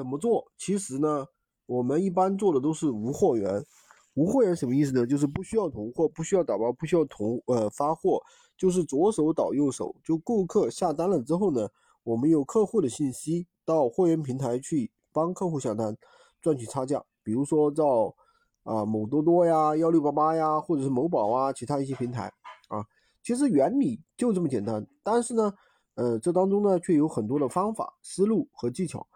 怎么做？其实呢，我们一般做的都是无货源。无货源什么意思呢？就是不需要囤货，不需要打包，不需要囤呃发货，就是左手倒右手。就顾客下单了之后呢，我们有客户的信息到货源平台去帮客户下单，赚取差价。比如说到啊某多多呀、幺六八八呀，或者是某宝啊，其他一些平台啊。其实原理就这么简单，但是呢，呃，这当中呢却有很多的方法、思路和技巧。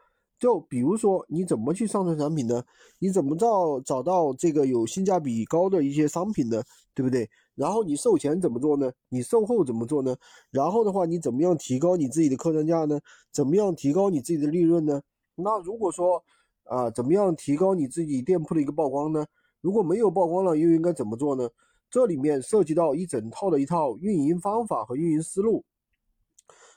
就比如说，你怎么去上传产品呢？你怎么找找到这个有性价比高的一些商品呢？对不对？然后你售前怎么做呢？你售后怎么做呢？然后的话，你怎么样提高你自己的客单价呢？怎么样提高你自己的利润呢？那如果说啊，怎么样提高你自己店铺的一个曝光呢？如果没有曝光了，又应该怎么做呢？这里面涉及到一整套的一套运营方法和运营思路。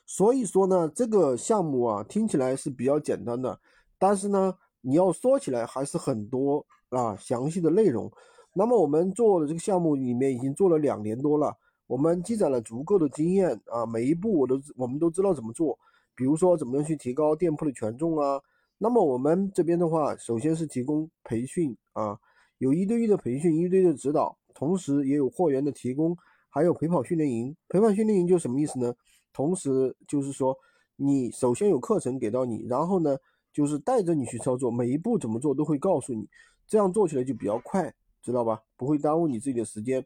所以说呢，这个项目啊，听起来是比较简单的，但是呢，你要说起来还是很多啊详细的内容。那么我们做的这个项目里面已经做了两年多了，我们积攒了足够的经验啊，每一步我都我们都知道怎么做。比如说怎么样去提高店铺的权重啊？那么我们这边的话，首先是提供培训啊，有一对一的培训，一对一的指导，同时也有货源的提供，还有陪跑训练营。陪跑训练营就什么意思呢？同时就是说，你首先有课程给到你，然后呢，就是带着你去操作，每一步怎么做都会告诉你，这样做起来就比较快，知道吧？不会耽误你自己的时间。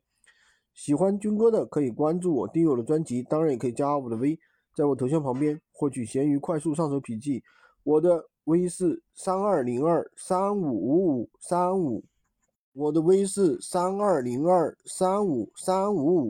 喜欢军哥的可以关注我，订阅我的专辑，当然也可以加我的微，在我头像旁边获取闲鱼快速上手笔记。我的微是三二零二三五五五三五，我的微是三二零二三五三五五。